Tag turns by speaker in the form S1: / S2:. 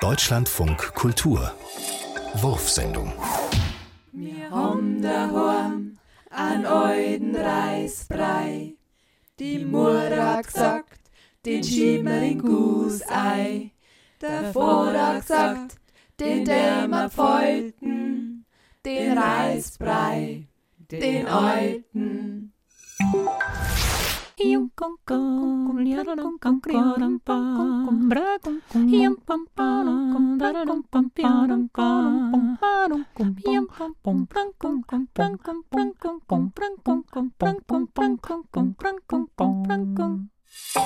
S1: Deutschlandfunk Kultur Wurfsendung
S2: Wir haben daheim an euden Reisbrei. Die Mutter gesagt, den schieben wir in Gußei. Der Vater gesagt, den dämmer pfeulten, den Reisbrei, den alten. Oh.